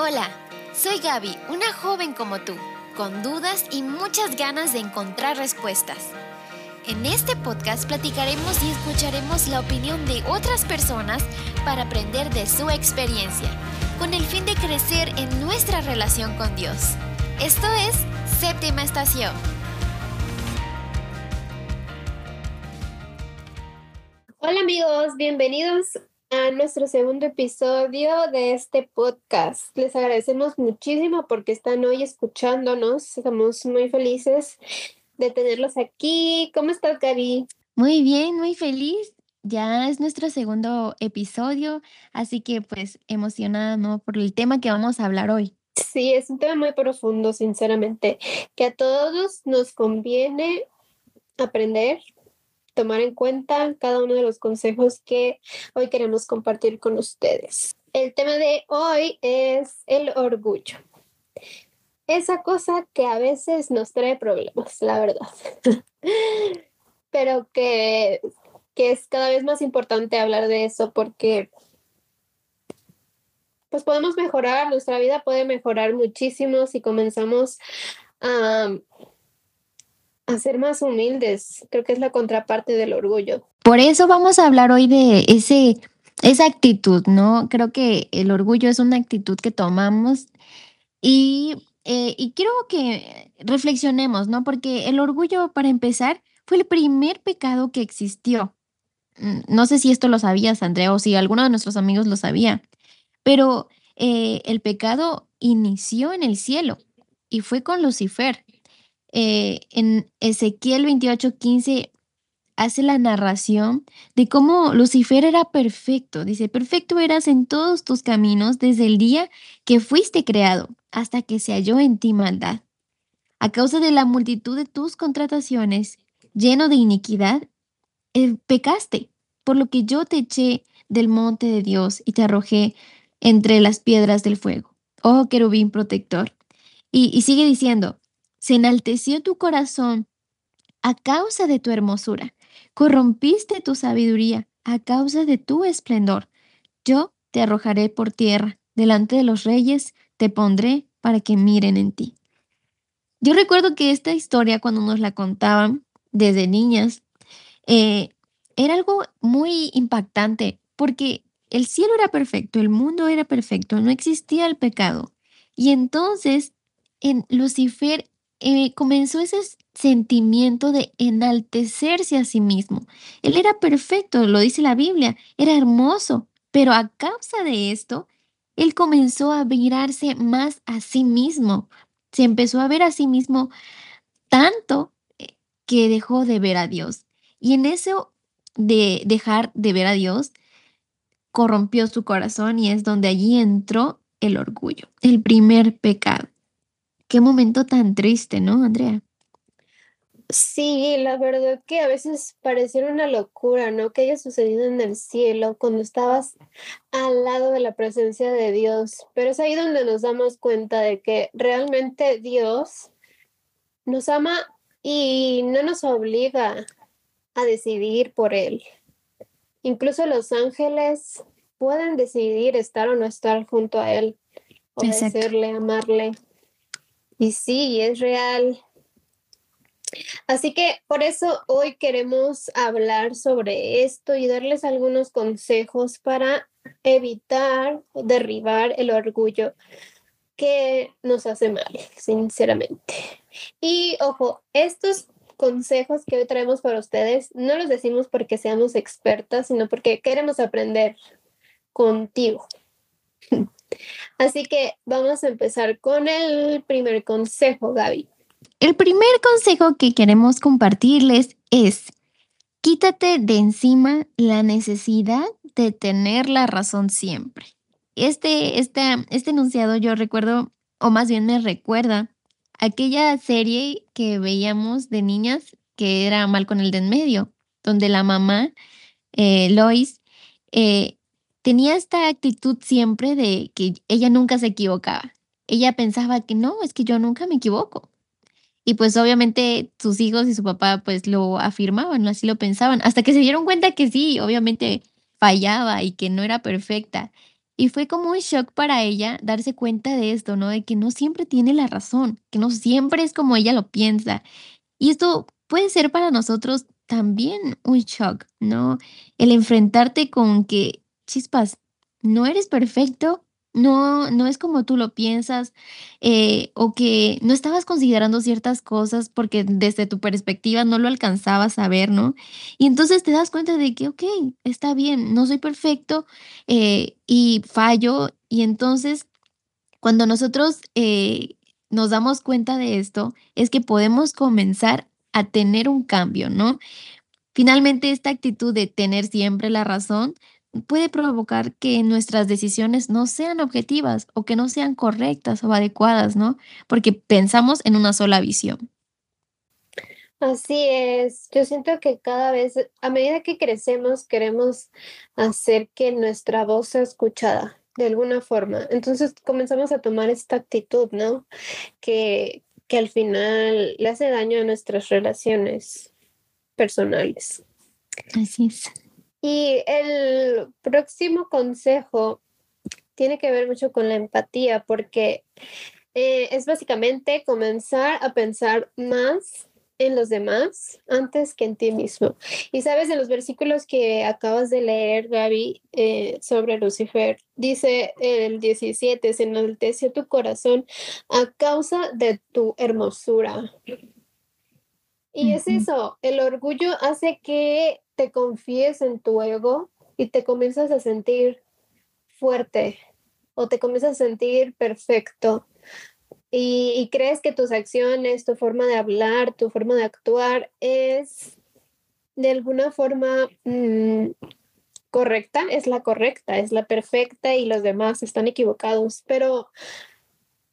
Hola, soy Gaby, una joven como tú, con dudas y muchas ganas de encontrar respuestas. En este podcast platicaremos y escucharemos la opinión de otras personas para aprender de su experiencia, con el fin de crecer en nuestra relación con Dios. Esto es Séptima Estación. Hola amigos, bienvenidos a nuestro segundo episodio de este podcast. Les agradecemos muchísimo porque están hoy escuchándonos. Estamos muy felices de tenerlos aquí. ¿Cómo estás, Gaby? Muy bien, muy feliz. Ya es nuestro segundo episodio, así que pues emocionada ¿no? por el tema que vamos a hablar hoy. Sí, es un tema muy profundo, sinceramente, que a todos nos conviene aprender, tomar en cuenta cada uno de los consejos que hoy queremos compartir con ustedes. El tema de hoy es el orgullo. Esa cosa que a veces nos trae problemas, la verdad. Pero que, que es cada vez más importante hablar de eso porque pues podemos mejorar, nuestra vida puede mejorar muchísimo si comenzamos a a ser más humildes. Creo que es la contraparte del orgullo. Por eso vamos a hablar hoy de ese, esa actitud, ¿no? Creo que el orgullo es una actitud que tomamos y, eh, y quiero que reflexionemos, ¿no? Porque el orgullo, para empezar, fue el primer pecado que existió. Mm, no sé si esto lo sabías, Andrea, o si alguno de nuestros amigos lo sabía, pero eh, el pecado inició en el cielo y fue con Lucifer. Eh, en Ezequiel 28:15 hace la narración de cómo Lucifer era perfecto. Dice, perfecto eras en todos tus caminos desde el día que fuiste creado hasta que se halló en ti maldad. A causa de la multitud de tus contrataciones, lleno de iniquidad, eh, pecaste, por lo que yo te eché del monte de Dios y te arrojé entre las piedras del fuego. Oh, querubín protector. y sigue diciendo, se enalteció tu corazón a causa de tu hermosura. Corrompiste tu sabiduría a causa de tu esplendor. Yo te arrojaré por tierra. Delante de los reyes te pondré para que miren en ti. Yo recuerdo que esta historia, cuando nos la contaban desde niñas, eh, era algo muy impactante porque el cielo era perfecto, el mundo era perfecto, no existía el pecado. Y entonces en Lucifer eh, comenzó ese sentimiento de enaltecerse a sí mismo. Él era perfecto, lo dice la Biblia, era hermoso, pero a causa de esto, él comenzó a mirarse más a sí mismo. Se empezó a ver a sí mismo tanto eh, que dejó de ver a Dios. Y en eso de dejar de ver a Dios, corrompió su corazón y es donde allí entró el orgullo, el primer pecado. Qué momento tan triste, ¿no, Andrea? Sí, la verdad que a veces pareciera una locura, ¿no? Que haya sucedido en el cielo cuando estabas al lado de la presencia de Dios. Pero es ahí donde nos damos cuenta de que realmente Dios nos ama y no nos obliga a decidir por Él. Incluso los ángeles pueden decidir estar o no estar junto a Él, obedecerle, amarle. Y sí, es real. Así que por eso hoy queremos hablar sobre esto y darles algunos consejos para evitar derribar el orgullo que nos hace mal, sinceramente. Y ojo, estos consejos que hoy traemos para ustedes no los decimos porque seamos expertas, sino porque queremos aprender contigo. Así que vamos a empezar con el primer consejo, Gaby. El primer consejo que queremos compartirles es, quítate de encima la necesidad de tener la razón siempre. Este, este, este enunciado yo recuerdo, o más bien me recuerda, aquella serie que veíamos de niñas que era mal con el de en medio, donde la mamá, eh, Lois, eh, tenía esta actitud siempre de que ella nunca se equivocaba. Ella pensaba que no, es que yo nunca me equivoco. Y pues obviamente sus hijos y su papá pues lo afirmaban, así lo pensaban, hasta que se dieron cuenta que sí, obviamente fallaba y que no era perfecta. Y fue como un shock para ella darse cuenta de esto, ¿no? De que no siempre tiene la razón, que no siempre es como ella lo piensa. Y esto puede ser para nosotros también un shock, ¿no? El enfrentarte con que, chispas, no eres perfecto, no, no es como tú lo piensas, eh, o que no estabas considerando ciertas cosas porque desde tu perspectiva no lo alcanzabas a ver, ¿no? Y entonces te das cuenta de que, ok, está bien, no soy perfecto eh, y fallo, y entonces cuando nosotros eh, nos damos cuenta de esto, es que podemos comenzar a tener un cambio, ¿no? Finalmente, esta actitud de tener siempre la razón puede provocar que nuestras decisiones no sean objetivas o que no sean correctas o adecuadas, ¿no? Porque pensamos en una sola visión. Así es, yo siento que cada vez, a medida que crecemos, queremos hacer que nuestra voz sea escuchada de alguna forma. Entonces comenzamos a tomar esta actitud, ¿no? Que, que al final le hace daño a nuestras relaciones personales. Así es. Y el próximo consejo tiene que ver mucho con la empatía, porque eh, es básicamente comenzar a pensar más en los demás antes que en ti mismo. Y sabes, en los versículos que acabas de leer, Gaby, eh, sobre Lucifer, dice el 17, se enalteció tu corazón a causa de tu hermosura. Y es eso, el orgullo hace que te confíes en tu ego y te comienzas a sentir fuerte o te comienzas a sentir perfecto y, crees que tus acciones, tu forma de hablar, tu forma de actuar es de alguna forma mm, correcta, es la correcta, es la perfecta y los demás están equivocados. Pero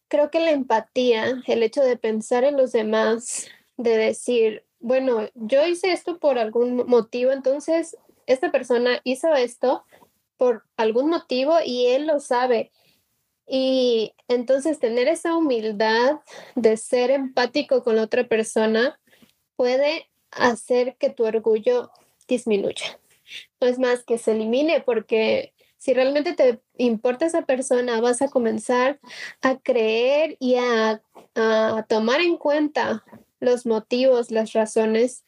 creo que la empatía, el hecho de pensar en los demás, de decir, bueno, yo hice esto por algún motivo, entonces esta persona hizo esto por algún motivo y él lo sabe. Y entonces tener esa humildad de ser empático con la otra persona puede hacer que tu orgullo disminuya. No es más que se elimine porque si realmente te importa esa persona, vas a comenzar a creer y a, a tomar en cuenta los motivos, las razones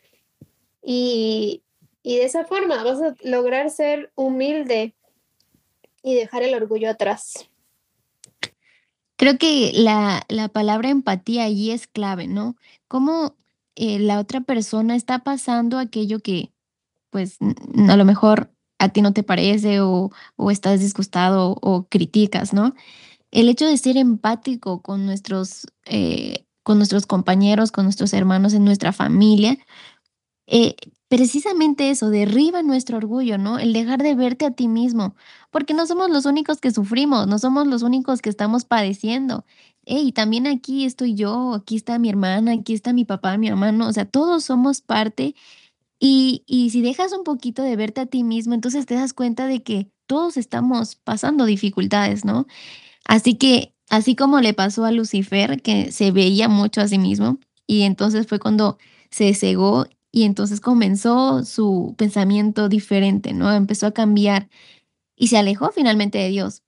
y, y de esa forma vas a lograr ser humilde y dejar el orgullo atrás. Creo que la, la palabra empatía allí es clave, ¿no? Cómo eh, la otra persona está pasando aquello que, pues, a lo mejor a ti no te parece o, o estás disgustado o criticas, ¿no? El hecho de ser empático con nuestros eh, con nuestros compañeros, con nuestros hermanos, en nuestra familia. Eh, precisamente eso, derriba nuestro orgullo, ¿no? El dejar de verte a ti mismo, porque no somos los únicos que sufrimos, no somos los únicos que estamos padeciendo. Y también aquí estoy yo, aquí está mi hermana, aquí está mi papá, mi hermano, o sea, todos somos parte. Y, y si dejas un poquito de verte a ti mismo, entonces te das cuenta de que todos estamos pasando dificultades, ¿no? Así que Así como le pasó a Lucifer, que se veía mucho a sí mismo, y entonces fue cuando se cegó y entonces comenzó su pensamiento diferente, ¿no? Empezó a cambiar y se alejó finalmente de Dios.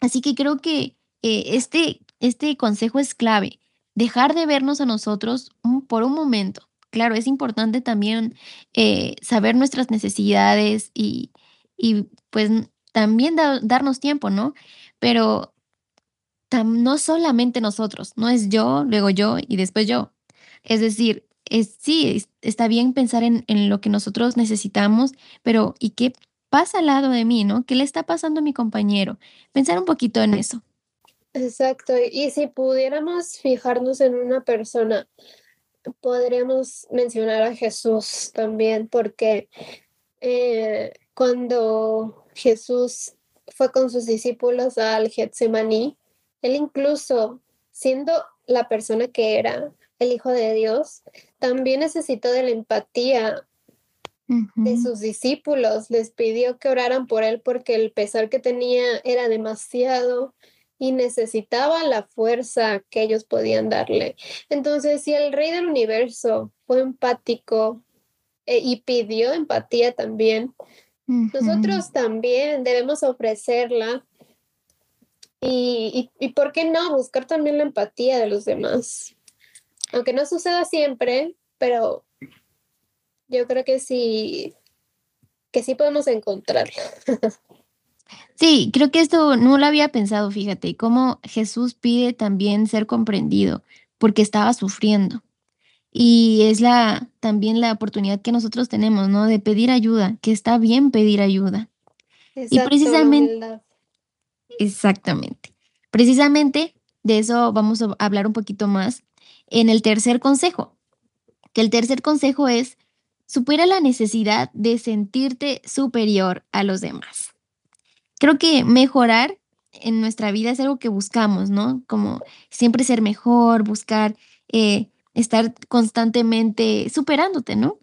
Así que creo que eh, este, este consejo es clave, dejar de vernos a nosotros por un momento. Claro, es importante también eh, saber nuestras necesidades y, y pues también darnos tiempo, ¿no? Pero no solamente nosotros, no es yo, luego yo y después yo. Es decir, es, sí, está bien pensar en, en lo que nosotros necesitamos, pero ¿y qué pasa al lado de mí, no? ¿Qué le está pasando a mi compañero? Pensar un poquito en eso. Exacto, y si pudiéramos fijarnos en una persona, podríamos mencionar a Jesús también, porque eh, cuando Jesús fue con sus discípulos al Getsemaní, él incluso, siendo la persona que era, el Hijo de Dios, también necesitó de la empatía de sus discípulos. Les pidió que oraran por él porque el pesar que tenía era demasiado y necesitaba la fuerza que ellos podían darle. Entonces, si el rey del universo fue empático eh, y pidió empatía también, nosotros también debemos ofrecerla Y, y, y por qué no buscar también la empatía de los demás. Aunque no suceda siempre, pero yo creo que sí, que sí podemos encontrarlo. Sí, creo que esto no lo había pensado, fíjate, cómo Jesús pide también ser comprendido porque estaba sufriendo. Y es la también la oportunidad que nosotros tenemos, ¿no? De pedir ayuda, que está bien pedir ayuda. y precisamente Exactamente. Precisamente de eso vamos a hablar un poquito más en el tercer consejo. Que el tercer consejo es supera la necesidad de sentirte superior a los demás creo que mejorar en nuestra vida es algo que buscamos, ¿no? Como siempre ser mejor, buscar eh, estar constantemente superándote, ¿no?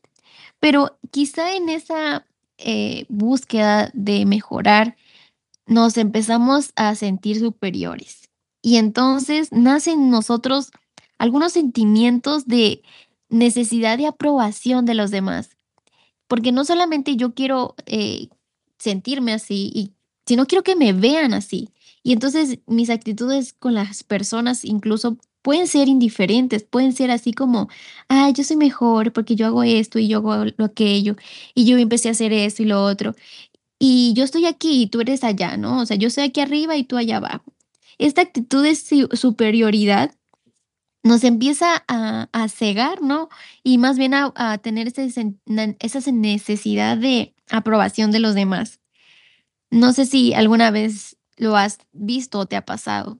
Pero quizá en esa eh, búsqueda de mejorar nos empezamos a sentir superiores y entonces nacen nosotros algunos sentimientos de necesidad de aprobación de los demás, porque no solamente yo quiero eh, sentirme así y si no quiero que me vean así. Y entonces mis actitudes con las personas incluso pueden ser indiferentes, pueden ser así como, ah, yo soy mejor porque yo hago esto y yo hago lo aquello y yo empecé a hacer esto y lo otro. Y yo estoy aquí y tú eres allá, ¿no? O sea, yo estoy aquí arriba y tú allá abajo. Esta actitud de superioridad nos empieza a, a cegar, ¿no? Y más bien a, a tener esa necesidad de aprobación de los demás. No sé si alguna vez lo has visto o te ha pasado.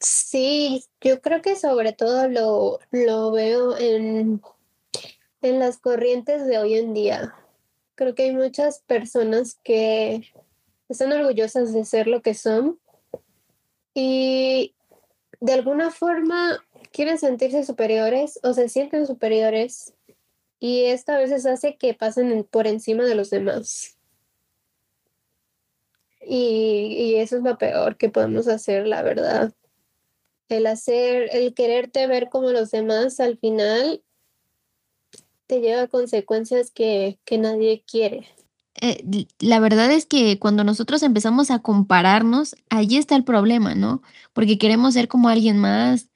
Sí, yo creo que sobre todo lo, lo veo en, en las corrientes de hoy en día. Creo que hay muchas personas que están orgullosas de ser lo que son y de alguna forma quieren sentirse superiores o se sienten superiores y esto a veces hace que pasen por encima de los demás. Y, eso es lo peor que podemos hacer, la verdad. El hacer, el quererte ver como los demás al final te lleva a consecuencias que, que nadie quiere. Eh, la verdad es que cuando nosotros empezamos a compararnos, allí está el problema, ¿no? Porque queremos ser como alguien más,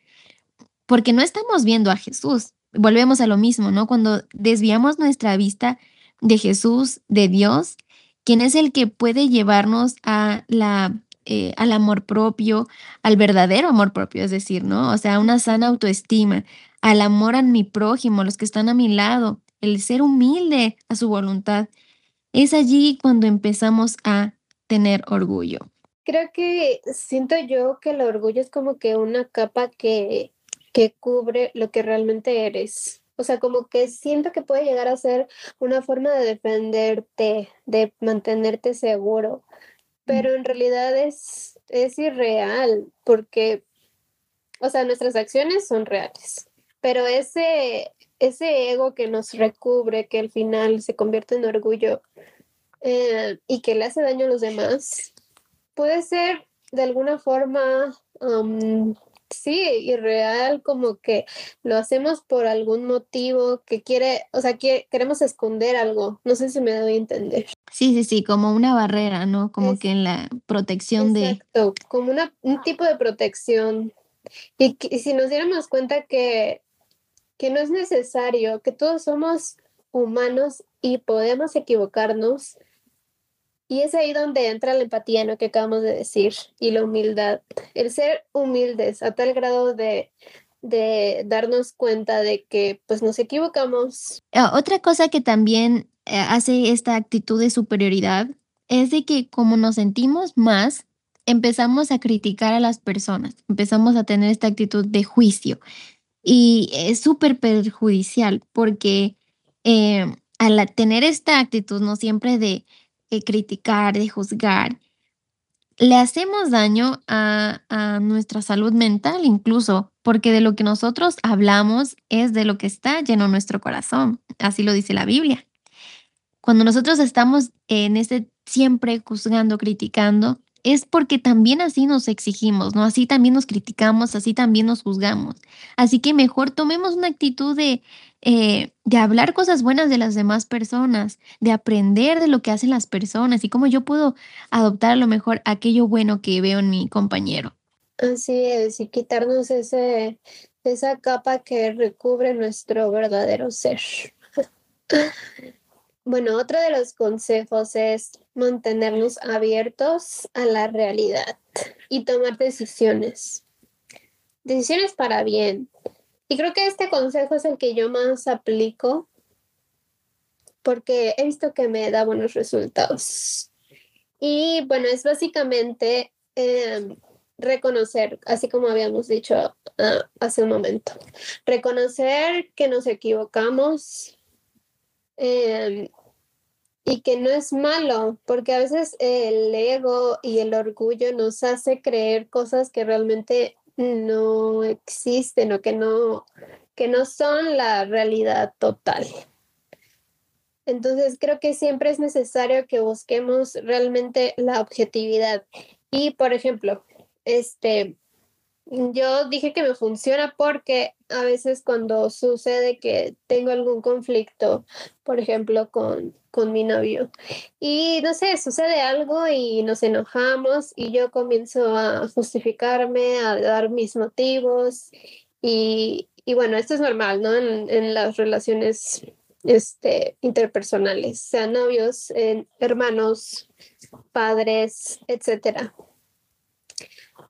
porque no estamos viendo a Jesús. Volvemos a lo mismo, ¿no? Cuando desviamos nuestra vista de Jesús, de Dios, ¿Quién es el que puede llevarnos a la, eh, al amor propio, al verdadero amor propio, es decir, ¿no? O sea, una sana autoestima, al amor a mi prójimo, los que están a mi lado, el ser humilde a su voluntad. Es allí cuando empezamos a tener orgullo. Creo que siento yo que el orgullo es como que una capa que, que cubre lo que realmente eres. O sea, como que siento que puede llegar a ser una forma de defenderte, de mantenerte seguro, pero en realidad es, es irreal porque, o sea, nuestras acciones son reales, pero ese, ese ego que nos recubre, que al final se convierte en orgullo eh, y que le hace daño a los demás, puede ser de alguna forma sí, irreal, como que lo hacemos por algún motivo que quiere, o sea, que queremos esconder algo. No sé si me doy a entender. Sí, sí, sí, como una barrera, ¿no? Como que en la protección de... Exacto, como una, un tipo de protección. Y, y si nos diéramos cuenta que, que no es necesario, que todos somos humanos y podemos equivocarnos, y es ahí donde entra la empatía, ¿no? Que acabamos de decir, y la humildad. El ser humildes a tal grado de, de darnos cuenta de que pues nos equivocamos. Ah, otra cosa que también eh, hace esta actitud de superioridad es de que como nos sentimos más, empezamos a criticar a las personas, empezamos a tener esta actitud de juicio y es súper perjudicial porque eh, al tener esta actitud, no siempre de criticar, de juzgar, le hacemos daño a, a, nuestra salud mental incluso, porque de lo que nosotros hablamos es de lo que está lleno nuestro corazón, así lo dice la Biblia. Cuando nosotros estamos en ese siempre juzgando, criticando, es porque también así nos exigimos, ¿no? Así también nos criticamos, así también nos juzgamos. Así que mejor tomemos una actitud de, eh, de hablar cosas buenas de las demás personas, de aprender de lo que hacen las personas y cómo yo puedo adoptar a lo mejor aquello bueno que veo en mi compañero. Así es, y quitarnos ese, esa capa que recubre nuestro verdadero ser. Bueno, otro de los consejos es mantenernos abiertos a la realidad y tomar decisiones. Decisiones para bien. Y creo que este consejo es el que yo más aplico porque he visto que me da buenos resultados. Y bueno, es básicamente em, reconocer, así como habíamos dicho ah, hace un momento, reconocer que nos equivocamos, Em, y que no es malo, porque a veces el ego y el orgullo nos hace creer cosas que realmente no existen o que no, que no son la realidad total. Entonces creo que siempre es necesario que busquemos realmente la objetividad. Y por ejemplo, este, yo dije que me funciona porque a veces cuando sucede que tengo algún conflicto, por ejemplo, con, con mi novio, y no sé, sucede algo y nos enojamos y yo comienzo a justificarme, a dar mis motivos y, y bueno, esto es normal, ¿no? En, las relaciones este, interpersonales, sean novios, hermanos, padres, etcétera.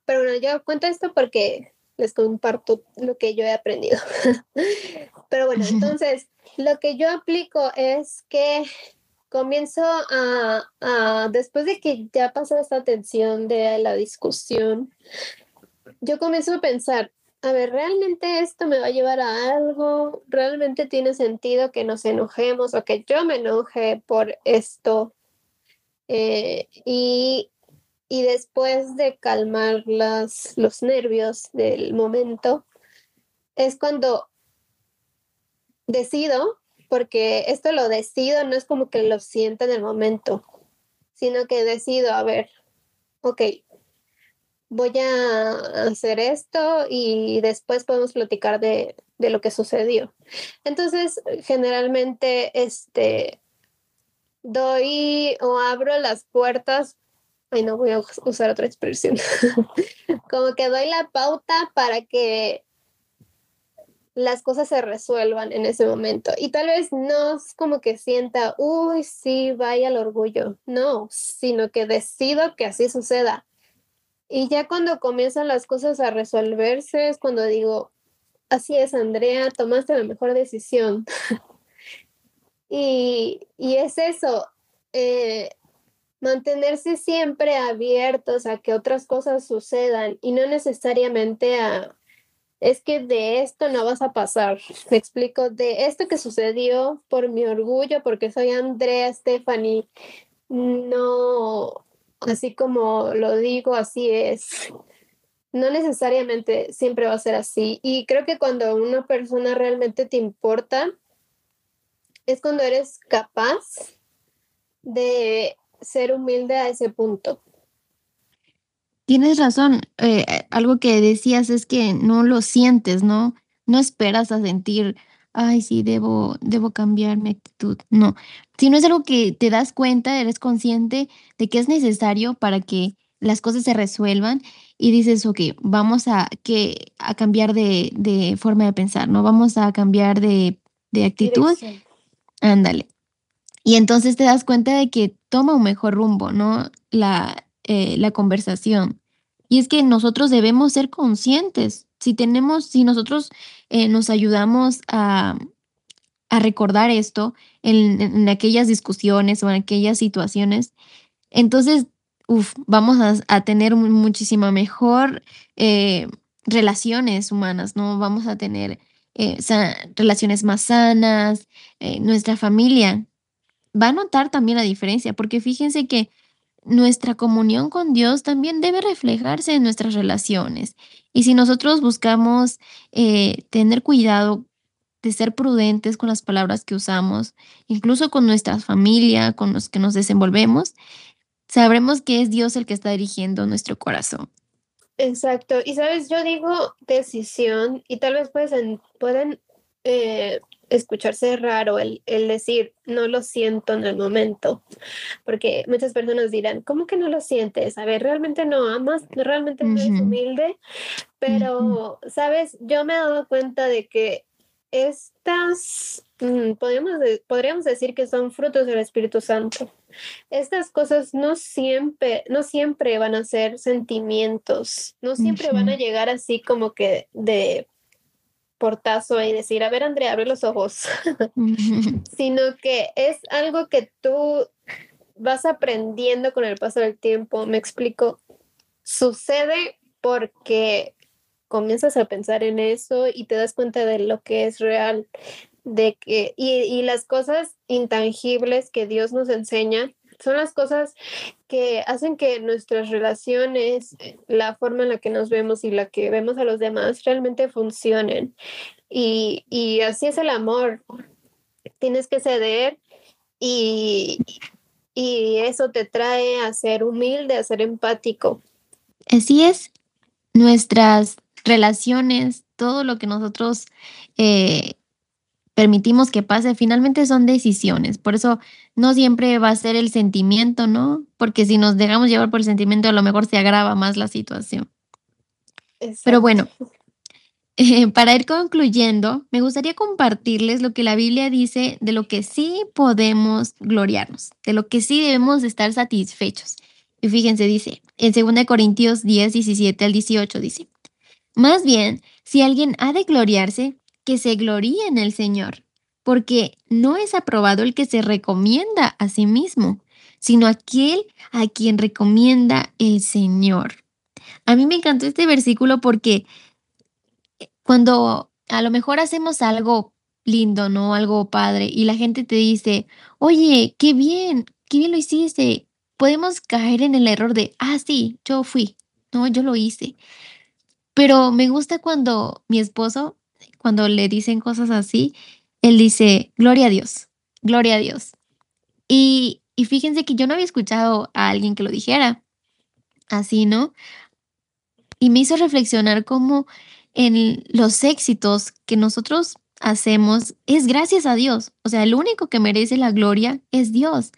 Pero bueno, yo cuento esto porque les comparto lo que yo he aprendido. Pero bueno, entonces, lo que yo aplico es que comienzo a, después de que ya pasó esta tensión de la discusión, yo comienzo a pensar, a ver, ¿realmente esto me va a llevar a algo? ¿Realmente tiene sentido que nos enojemos o que yo me enoje por esto? Eh, y y después de calmar las, los nervios del momento, es cuando decido, porque esto lo decido, no es como que lo sienta en el momento, sino que decido, a ver, ok, voy a hacer esto y después podemos platicar de, de lo que sucedió. Entonces, generalmente, este, doy o abro las puertas ay no voy a usar otra expresión, como que doy la pauta para que las cosas se resuelvan en ese momento. Y tal vez no es como que sienta, uy, sí, vaya el orgullo. No, sino que decido que así suceda. Y ya cuando comienzan las cosas a resolverse es cuando digo, así es, Andrea, tomaste la mejor decisión. y, y, es eso. Eh, mantenerse siempre abiertos a que otras cosas sucedan y no necesariamente a, es que de esto no vas a pasar. Me explico, de esto que sucedió por mi orgullo, porque soy Andrea Stephanie, no, así como lo digo, así es. No necesariamente siempre va a ser así. Y creo que cuando una persona realmente te importa, es cuando eres capaz de ser humilde a ese punto. Tienes razón. Eh, algo que decías es que no lo sientes, ¿no? No esperas a sentir, ay, sí, debo, debo cambiar mi actitud. No. Si no es algo que te das cuenta, eres consciente de que es necesario para que las cosas se resuelvan y dices, ok, vamos a, que, a cambiar de, de forma de pensar, ¿no? Vamos a cambiar de, de actitud. Ándale. Y entonces te das cuenta de que toma un mejor rumbo, ¿no? La, eh, la conversación. Y es que nosotros debemos ser conscientes. Si tenemos, si nosotros eh, nos ayudamos a, a recordar esto en, aquellas discusiones o en aquellas situaciones, entonces, uf, vamos a, a tener muchísima mejor eh, relaciones humanas, ¿no? Vamos a tener relaciones más sanas, nuestra familia va a notar también la diferencia, porque fíjense que nuestra comunión con Dios también debe reflejarse en nuestras relaciones. Y si nosotros buscamos eh, tener cuidado de ser prudentes con las palabras que usamos, incluso con nuestra familia, con los que nos desenvolvemos, sabremos que es Dios el que está dirigiendo nuestro corazón. Exacto. Y sabes, yo digo decisión y tal vez pueden, pueden eh, escucharse raro el, el, decir no lo siento en el momento, porque muchas personas dirán, ¿cómo que no lo sientes? A ver, realmente no amas, realmente no eres humilde, pero, ¿sabes? Yo me he dado cuenta de que estas, mm, podríamos, podríamos decir que son frutos del Espíritu Santo. Estas cosas no siempre, no siempre van a ser sentimientos, no siempre van a llegar así como que de portazo y decir, a ver, Andrea, abre los ojos, sino que es algo que tú vas aprendiendo con el paso del tiempo. Me explico, sucede porque comienzas a pensar en eso y te das cuenta de lo que es real, de que, y, y las cosas intangibles que Dios nos enseña son las cosas que hacen que nuestras relaciones, la forma en la que nos vemos y la que vemos a los demás realmente funcionen. Y, y así es el amor. Tienes que ceder y, y eso te trae a ser humilde, a ser empático. Así es. Nuestras relaciones, todo lo que nosotros eh, permitimos que pase, finalmente son decisiones. Por eso no siempre va a ser el sentimiento, ¿no? Porque si nos dejamos llevar por el sentimiento, a lo mejor se agrava más la situación. Pero bueno, eh, para ir concluyendo, me gustaría compartirles lo que la Biblia dice de lo que sí podemos gloriarnos, de lo que sí debemos estar satisfechos. Y fíjense, dice, en 2 Corintios 10, 17 al 18, dice, más bien, si alguien ha de gloriarse, que se gloríe en el Señor, porque no es aprobado el que se recomienda a sí mismo, sino aquel a quien recomienda el Señor. A mí me encantó este versículo porque eh, cuando a lo mejor hacemos algo lindo, ¿no? Algo padre, y la gente te dice, oye, qué bien, qué bien lo hiciste. Podemos caer en el error de, ah, sí, yo fui, no, yo lo hice. Pero me gusta cuando mi esposo cuando le dicen cosas así, él dice, gloria a Dios, gloria a Dios. Y, y fíjense que yo no había escuchado a alguien que lo dijera así, ¿no? Y me hizo reflexionar cómo en los éxitos que nosotros hacemos es gracias a Dios. O sea, el único que merece la gloria es Dios.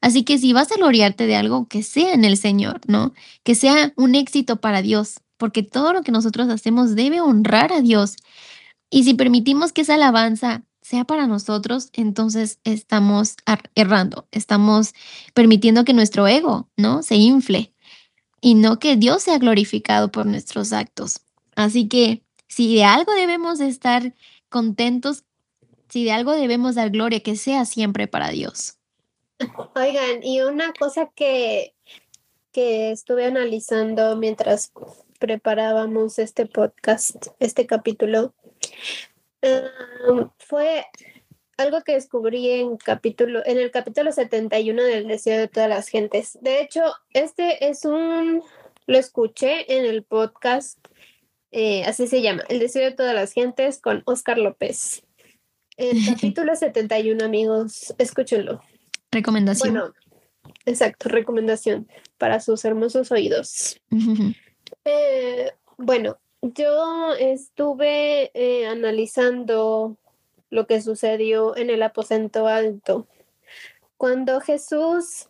Así que si vas a gloriarte de algo, que sea en el Señor, ¿no? Que sea un éxito para Dios, porque todo lo que nosotros hacemos debe honrar a Dios. Y si permitimos que esa alabanza sea para nosotros, entonces estamos errando, estamos permitiendo que nuestro ego, ¿no? Se infle y no que Dios sea glorificado por nuestros actos. Así que si de algo debemos estar contentos, si de algo debemos dar gloria, que sea siempre para Dios. Oigan, y una cosa que, que estuve analizando mientras preparábamos este podcast, este capítulo, fue algo que descubrí en, capítulo, en el capítulo 71 del Deseo de todas las gentes. De hecho, este es un, lo escuché en el podcast, eh, así se llama, El Deseo de todas las gentes con Oscar López. El capítulo 71, amigos, escúchenlo. Recomendación. Bueno, exacto, recomendación para sus hermosos oídos. Eh, bueno, yo estuve eh, analizando lo que sucedió en el aposento alto. Cuando Jesús,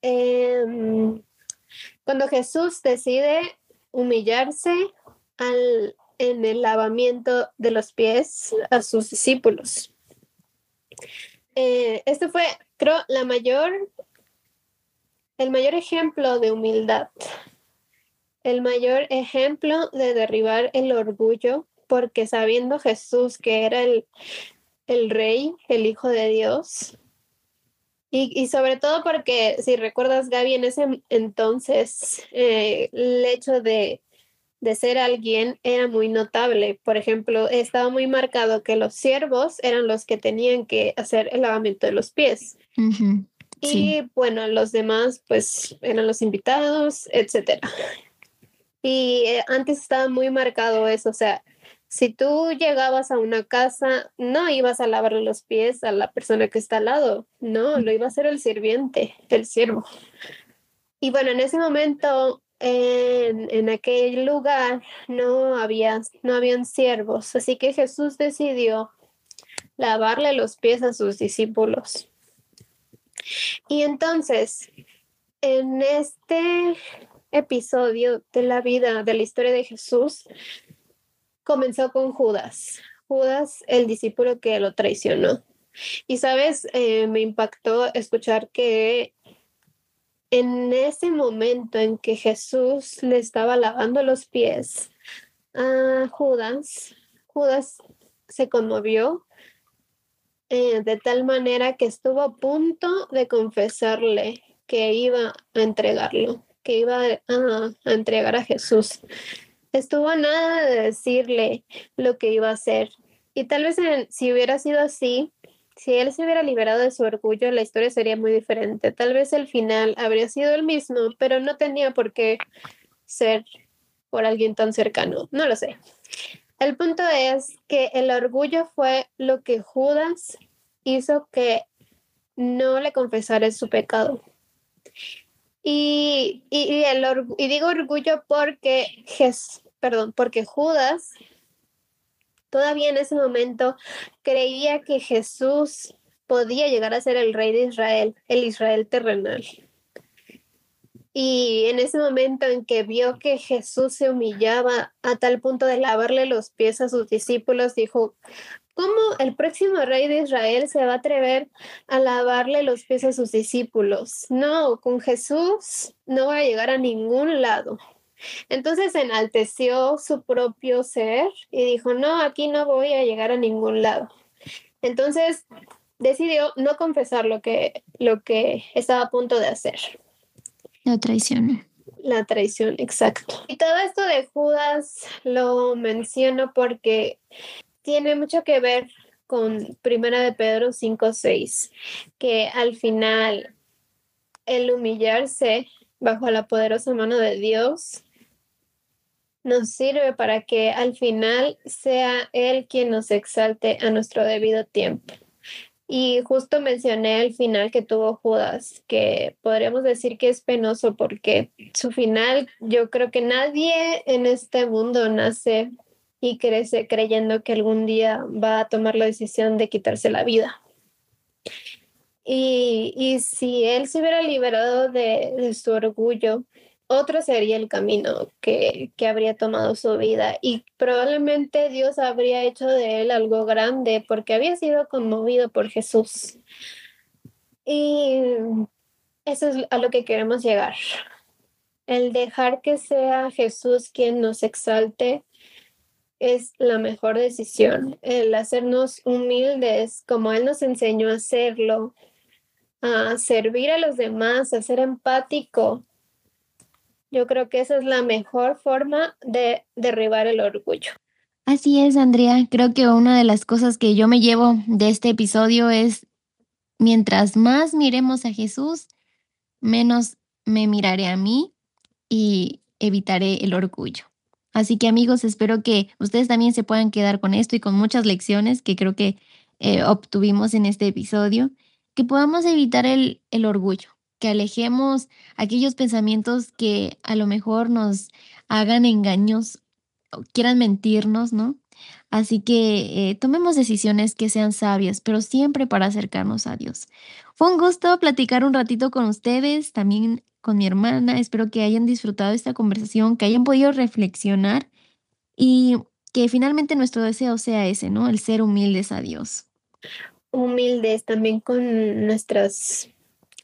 em, cuando Jesús decide humillarse al, en el lavamiento de los pies a sus discípulos. Eh, este fue, creo, la mayor, el mayor ejemplo de humildad el mayor ejemplo de derribar el orgullo, porque sabiendo Jesús que era el, el rey, el hijo de Dios, y, sobre todo porque, si recuerdas, Gaby, en ese entonces eh, el hecho de, de, ser alguien era muy notable. Por ejemplo, estaba muy marcado que los siervos eran los que tenían que hacer el lavamiento de los pies. Y bueno, los demás pues eran los invitados, etcétera. Y eh, antes estaba muy marcado eso, o sea, Si tú llegabas a una casa, no ibas a lavarle los pies a la persona que está al lado, no, lo iba a hacer el sirviente, el siervo. Y bueno, en ese momento, en, en aquel lugar, no, había, no habían siervos, así que Jesús decidió lavarle los pies a sus discípulos. Y entonces, en este episodio de la vida, de la historia de Jesús, comenzó con Judas. Judas, el discípulo que lo traicionó. Y sabes, eh, me impactó escuchar que en ese momento en que Jesús le estaba lavando los pies a Judas, Judas se conmovió eh, de tal manera que estuvo a punto de confesarle que iba a entregarlo, que iba a, entregar a Jesús. Estuvo nada de decirle lo que iba a hacer. Y tal vez si hubiera sido así, si él se hubiera liberado de su orgullo, la historia sería muy diferente. Tal vez el final habría sido el mismo, pero no tenía por qué ser por alguien tan cercano. No lo sé. El punto es que el orgullo fue lo que Judas hizo que no le confesara su pecado. Y, y, el y digo orgullo porque, perdón, porque Judas todavía en ese momento creía que Jesús podía llegar a ser el rey de Israel, el Israel terrenal. Y en ese momento en que vio que Jesús se humillaba a tal punto de lavarle los pies a sus discípulos, dijo, ¿cómo el próximo rey de Israel se va a atrever a lavarle los pies a sus discípulos? No, con Jesús no va a llegar a ningún lado. Entonces enalteció su propio ser y dijo, no, aquí no voy a llegar a ningún lado. Entonces decidió no confesar lo que, lo que estaba a punto de hacer. La traición. La traición, exacto. Y todo esto de Judas lo menciono porque tiene mucho que ver con Primera de Pedro 5:6, que al final el humillarse bajo la poderosa mano de Dios nos sirve para que al final sea Él quien nos exalte a nuestro debido tiempo. Y justo mencioné el final que tuvo Judas, que podríamos decir que es penoso porque su final, yo creo que nadie en este mundo nace y creyendo que algún día va a tomar la decisión de quitarse la vida. Y, y si él se hubiera liberado de, de su orgullo, otro sería el camino que, que, habría tomado su vida y probablemente Dios habría hecho de él algo grande porque había sido conmovido por Jesús. Y eso es a lo que queremos llegar. El dejar que sea Jesús quien nos exalte es la mejor decisión. El hacernos humildes como Él nos enseñó a hacerlo, a servir a los demás, a ser empático yo creo que esa es la mejor forma de derribar el orgullo. Así es, Andrea. Creo que una de las cosas que yo me llevo de este episodio es, mientras más miremos a Jesús, menos me miraré a mí y evitaré el orgullo. Así que amigos, espero que ustedes también se puedan quedar con esto y con muchas lecciones que creo que eh, obtuvimos en este episodio, que podamos evitar el, el orgullo que alejemos aquellos pensamientos que a lo mejor nos hagan engaños o quieran mentirnos, ¿no? Así que eh, tomemos decisiones que sean sabias, pero siempre para acercarnos a Dios. Fue un gusto platicar un ratito con ustedes, también con mi hermana. Espero que hayan disfrutado esta conversación, que hayan podido reflexionar y que finalmente nuestro deseo sea ese, ¿no? El ser humildes a Dios. Humildes también con nuestras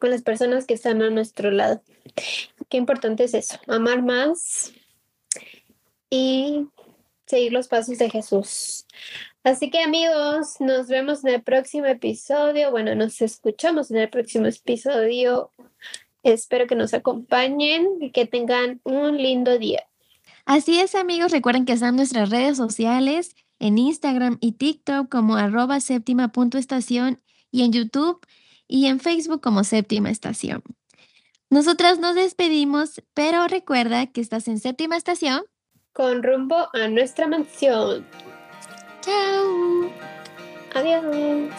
con las personas que están a nuestro lado. Qué importante es eso, amar más y seguir los pasos de Jesús. Así que amigos, nos vemos en el próximo episodio. Bueno, nos escuchamos en el próximo episodio. Espero que nos acompañen y que tengan un lindo día. Así es amigos, recuerden que están nuestras redes sociales en Instagram y TikTok como arroba séptima estación y en YouTube y en Facebook como Séptima Estación. Nosotras nos despedimos, pero recuerda que estás en Séptima Estación con rumbo a nuestra mansión. Chao. Adiós.